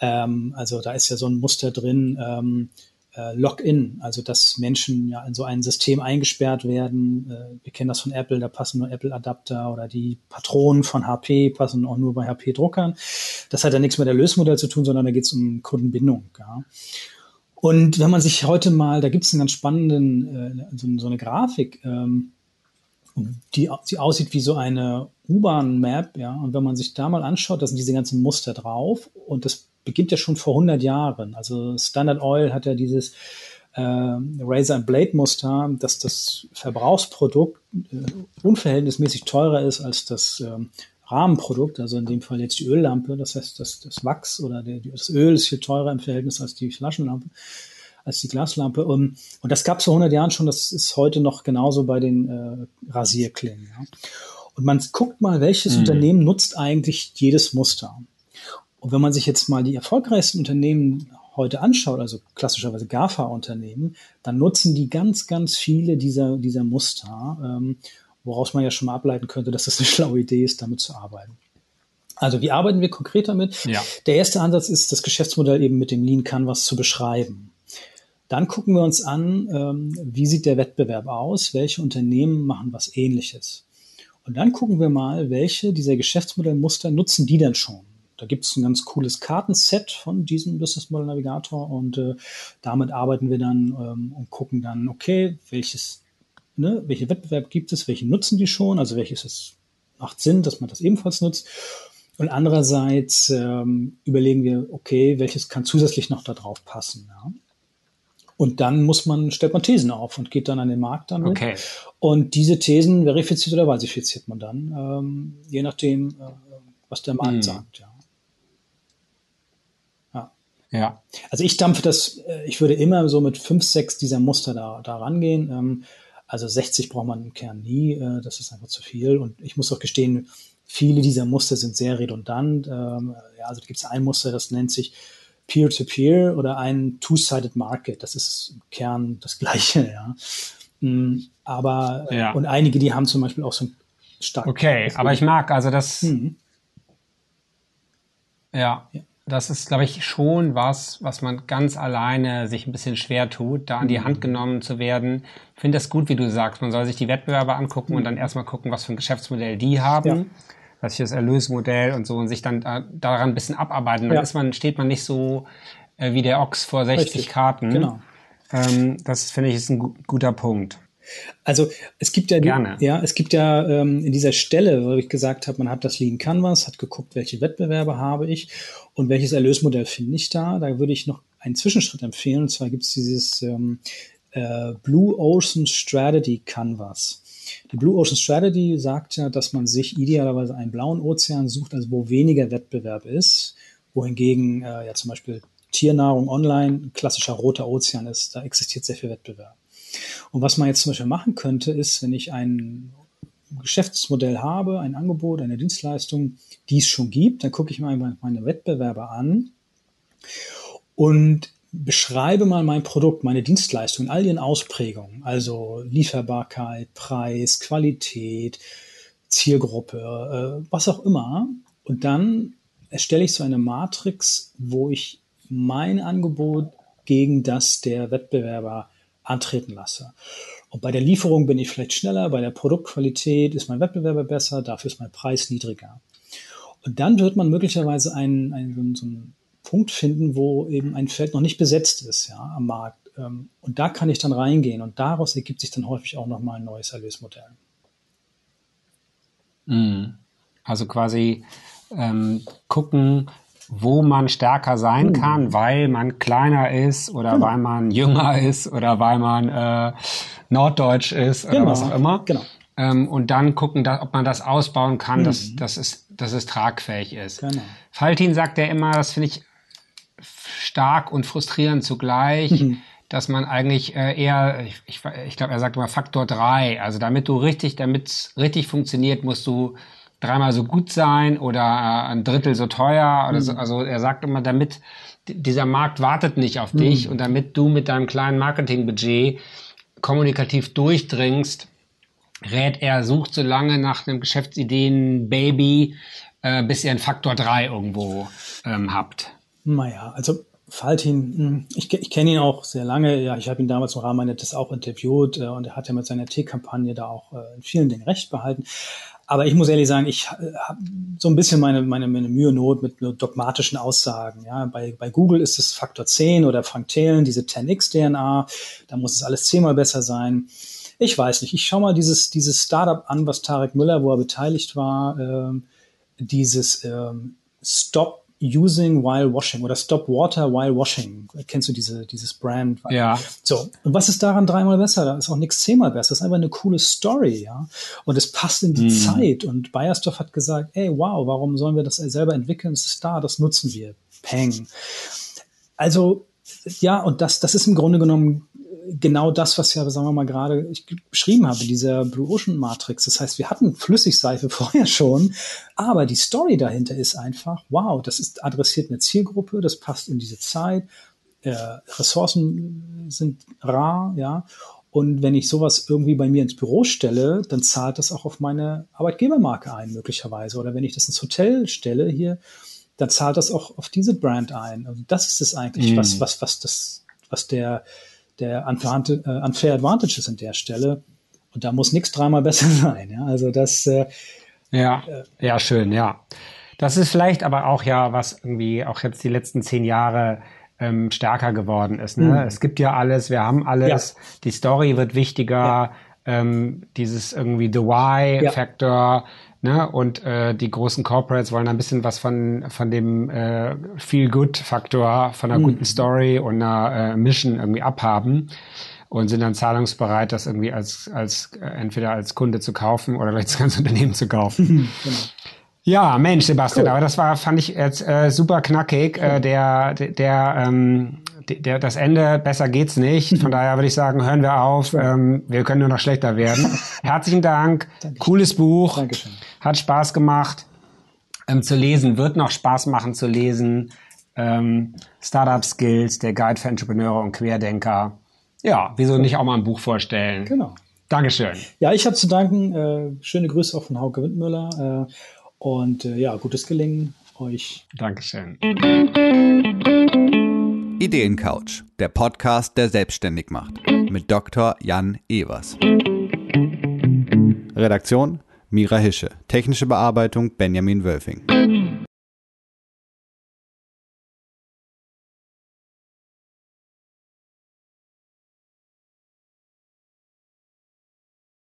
Ähm, also da ist ja so ein Muster drin, ähm, äh, Login, also dass Menschen ja in so ein System eingesperrt werden. Äh, wir kennen das von Apple, da passen nur Apple-Adapter oder die Patronen von HP passen auch nur bei HP-Druckern. Das hat ja nichts mit der Lösmodell zu tun, sondern da geht es um Kundenbindung. Ja. Und wenn man sich heute mal, da gibt es einen ganz spannenden, äh, so, so, eine Grafik, ähm, die, die aussieht wie so eine U-Bahn-Map, ja. Und wenn man sich da mal anschaut, da sind diese ganzen Muster drauf und das beginnt ja schon vor 100 Jahren. Also Standard Oil hat ja dieses äh, Razor and Blade Muster, dass das Verbrauchsprodukt äh, unverhältnismäßig teurer ist als das äh, Rahmenprodukt, also in dem Fall jetzt die Öllampe. Das heißt, das, das Wachs oder der, das Öl ist viel teurer im Verhältnis als die Flaschenlampe, als die Glaslampe. Und, und das gab es vor 100 Jahren schon. Das ist heute noch genauso bei den äh, Rasierklingen. Ja. Und man guckt mal, welches mhm. Unternehmen nutzt eigentlich jedes Muster. Und wenn man sich jetzt mal die erfolgreichsten Unternehmen heute anschaut, also klassischerweise GAFA-Unternehmen, dann nutzen die ganz, ganz viele dieser, dieser Muster. Ähm, woraus man ja schon mal ableiten könnte, dass das eine schlaue Idee ist, damit zu arbeiten. Also wie arbeiten wir konkret damit? Ja. Der erste Ansatz ist, das Geschäftsmodell eben mit dem Lean Canvas zu beschreiben. Dann gucken wir uns an, ähm, wie sieht der Wettbewerb aus, welche Unternehmen machen was ähnliches. Und dann gucken wir mal, welche dieser Geschäftsmodellmuster nutzen die denn schon. Da gibt es ein ganz cooles Kartenset von diesem Business Model Navigator und äh, damit arbeiten wir dann ähm, und gucken dann, okay, welches, ne, welche Wettbewerb gibt es, welche nutzen die schon, also welches ist, macht Sinn, dass man das ebenfalls nutzt. Und andererseits ähm, überlegen wir, okay, welches kann zusätzlich noch da drauf passen. Ja? Und dann muss man, stellt man Thesen auf und geht dann an den Markt damit. Okay. Und diese Thesen verifiziert oder falsifiziert man dann, ähm, je nachdem, äh, was der Markt Hm. sagt. Ja. Ja. Also ich dampfe das, äh, ich würde immer so mit fünf, sechs dieser Muster da, da rangehen. Ähm, Also 60 braucht man im Kern nie, äh, das ist einfach zu viel. Und ich muss auch gestehen, viele dieser Muster sind sehr redundant. Ähm, Ja, also da gibt es ein Muster, das nennt sich Peer-to-Peer oder ein Two-Sided Market. Das ist im Kern das Gleiche, ja. Mm, Aber, Ja. und einige, die haben zum Beispiel auch so ein stark. Okay, aber ich mag, also das, Mhm. ja, das ist, glaube ich, schon was, was man ganz alleine sich ein bisschen schwer tut, da an die Mhm. Hand genommen zu werden. Ich finde das gut, wie du sagst. Man soll sich die Wettbewerber angucken Mhm. und dann erstmal gucken, was für ein Geschäftsmodell die haben. Ja. Was für das Erlösmodell und so und sich dann da, daran ein bisschen abarbeiten. Dann Ja. ist man, steht man nicht so äh, wie der Ochs vor 60 Richtig. Karten. Genau. Ähm, das finde ich ist ein gu guter Punkt. Also es gibt ja, Gerne. ja, es gibt ja ähm, in dieser Stelle, wo ich gesagt habe, man hat das Lean Canvas, hat geguckt, welche Wettbewerbe habe ich und welches Erlösmodell finde ich da. Da würde ich noch einen Zwischenschritt empfehlen. Und zwar gibt es dieses ähm, äh, Blue Ocean Strategy Canvas. Die Blue Ocean Strategy sagt ja, dass man sich idealerweise einen blauen Ozean sucht, also wo weniger Wettbewerb ist, wohingegen äh, ja zum Beispiel Tiernahrung online ein klassischer roter Ozean ist. Da existiert sehr viel Wettbewerb. Und was man jetzt zum Beispiel machen könnte, ist, wenn ich ein Geschäftsmodell habe, ein Angebot, eine Dienstleistung, die es schon gibt, dann gucke ich mal meine Wettbewerber an und beschreibe mal mein Produkt, meine Dienstleistung in all ihren Ausprägungen, also Lieferbarkeit, Preis, Qualität, Zielgruppe, äh, was auch immer. Und dann erstelle ich so eine Matrix, wo ich mein Angebot gegen das der Wettbewerber antreten lasse. Und bei der Lieferung bin ich vielleicht schneller, bei der Produktqualität ist mein Wettbewerber besser, dafür ist mein Preis niedriger. Und dann wird man möglicherweise einen, einen, so einen Punkt finden, wo eben ein Feld noch nicht besetzt ist ja, am Markt. Ähm, Und da kann ich dann reingehen und daraus ergibt sich dann häufig auch nochmal ein neues Erlösmodell. Mhm. Also quasi ähm, gucken, wo man stärker sein Mhm. kann, weil man kleiner ist oder weil man jünger ist oder weil man äh, norddeutsch ist oder was auch immer. Genau. Ähm, und dann gucken, da, ob man das ausbauen kann, dass, dass, es, dass es tragfähig ist. Genau. Faltin sagt ja immer, das finde ich stark und frustrierend zugleich, Mhm. dass man eigentlich äh, eher, ich, ich, ich glaube, er sagt immer Faktor drei. Also damit du richtig, damit es richtig funktioniert, musst du dreimal so gut sein oder äh, ein Drittel so teuer. Oder so. Also er sagt immer, damit dieser Markt wartet nicht auf dich und damit du mit deinem kleinen Marketingbudget kommunikativ durchdringst, rät er, sucht so lange nach einem Geschäftsideen-Baby, äh, bis ihr einen Faktor 3 irgendwo ähm, habt. Naja, also Faltin, mh, ich, ich kenne ihn auch sehr lange. Ja, ich habe ihn damals im Rahmen meiner das auch interviewt äh, und er hat ja mit seiner T-Kampagne da auch äh, in vielen Dingen recht behalten. Aber ich muss ehrlich sagen, ich äh, habe so ein bisschen meine, meine, meine Mühe Not mit dogmatischen Aussagen. Ja, bei, bei Google ist es Faktor 10 oder Frank Thelen, diese 10x-DNA. Da muss es alles zehnmal besser sein. Ich weiß nicht. Ich schaue mal dieses, dieses Startup an, was Tarek Müller, wo er beteiligt war, ähm, dieses ähm, Stop Using While Washing oder Stop Water While Washing. Kennst du diese, dieses Brand? Ja. So, und was ist daran dreimal besser? Da ist auch nichts zehnmal besser. Das ist einfach eine coole Story, ja. Und es passt in die Zeit. Und Bayersdorf hat gesagt, ey, wow, warum sollen wir das selber entwickeln? Es ist da, das nutzen wir. Peng. Also, ja, und das, das ist im Grunde genommen genau das, was ja, sagen wir mal, gerade ich beschrieben habe, dieser Blue Ocean Matrix. Das heißt, wir hatten Flüssigseife vorher schon, aber die Story dahinter ist einfach, wow, das ist adressiert eine Zielgruppe, das passt in diese Zeit, äh, Ressourcen sind rar, ja, Und wenn ich sowas irgendwie bei mir ins Büro stelle, dann zahlt das auch auf meine Arbeitgebermarke ein, möglicherweise. Oder wenn ich das ins Hotel stelle hier, dann zahlt das auch auf diese Brand ein. Also das ist es eigentlich, mm. was, was, was das, was der, der unfair, äh, unfair Advantage ist an der Stelle. Und da muss nichts dreimal besser sein. Ja? Also das. Äh, ja, äh, ja, schön, ja. Das ist vielleicht aber auch ja, was irgendwie auch jetzt die letzten zehn Jahre ähm, stärker geworden ist. Ne? Mhm. Es gibt ja alles, wir haben alles, ja. die Story wird wichtiger, ja. Ähm, dieses irgendwie The Why-Factor. Ne? Und äh, die großen Corporates wollen ein bisschen was von, von dem äh, Feel-Good-Faktor, von einer mhm. guten Story und einer äh, Mission irgendwie abhaben und sind dann zahlungsbereit, das irgendwie als, als äh, entweder als Kunde zu kaufen oder vielleicht das ganze Unternehmen zu kaufen. genau. Ja, Mensch, Sebastian, cool. aber das war, fand ich jetzt äh, super knackig. Äh, der, der, der, ähm, der, das Ende, besser geht's nicht. Von daher würde ich sagen, hören wir auf. Ähm, wir können nur noch schlechter werden. Herzlichen Dank. Dankeschön. Cooles Buch. Dankeschön. Hat Spaß gemacht ähm, zu lesen. Wird noch Spaß machen zu lesen. Ähm, Startup Skills, der Guide für Entrepreneure und Querdenker. Ja, wieso nicht auch mal ein Buch vorstellen? Genau. Dankeschön. Ja, ich habe zu danken. Äh, schöne Grüße auch von Hauke Windmüller. Äh, und äh, ja, gutes Gelingen euch. Dankeschön. Ideencouch, der Podcast, der selbstständig macht. Mit Dr. Jan Evers. Redaktion Mira Hische. Technische Bearbeitung Benjamin Wölfing.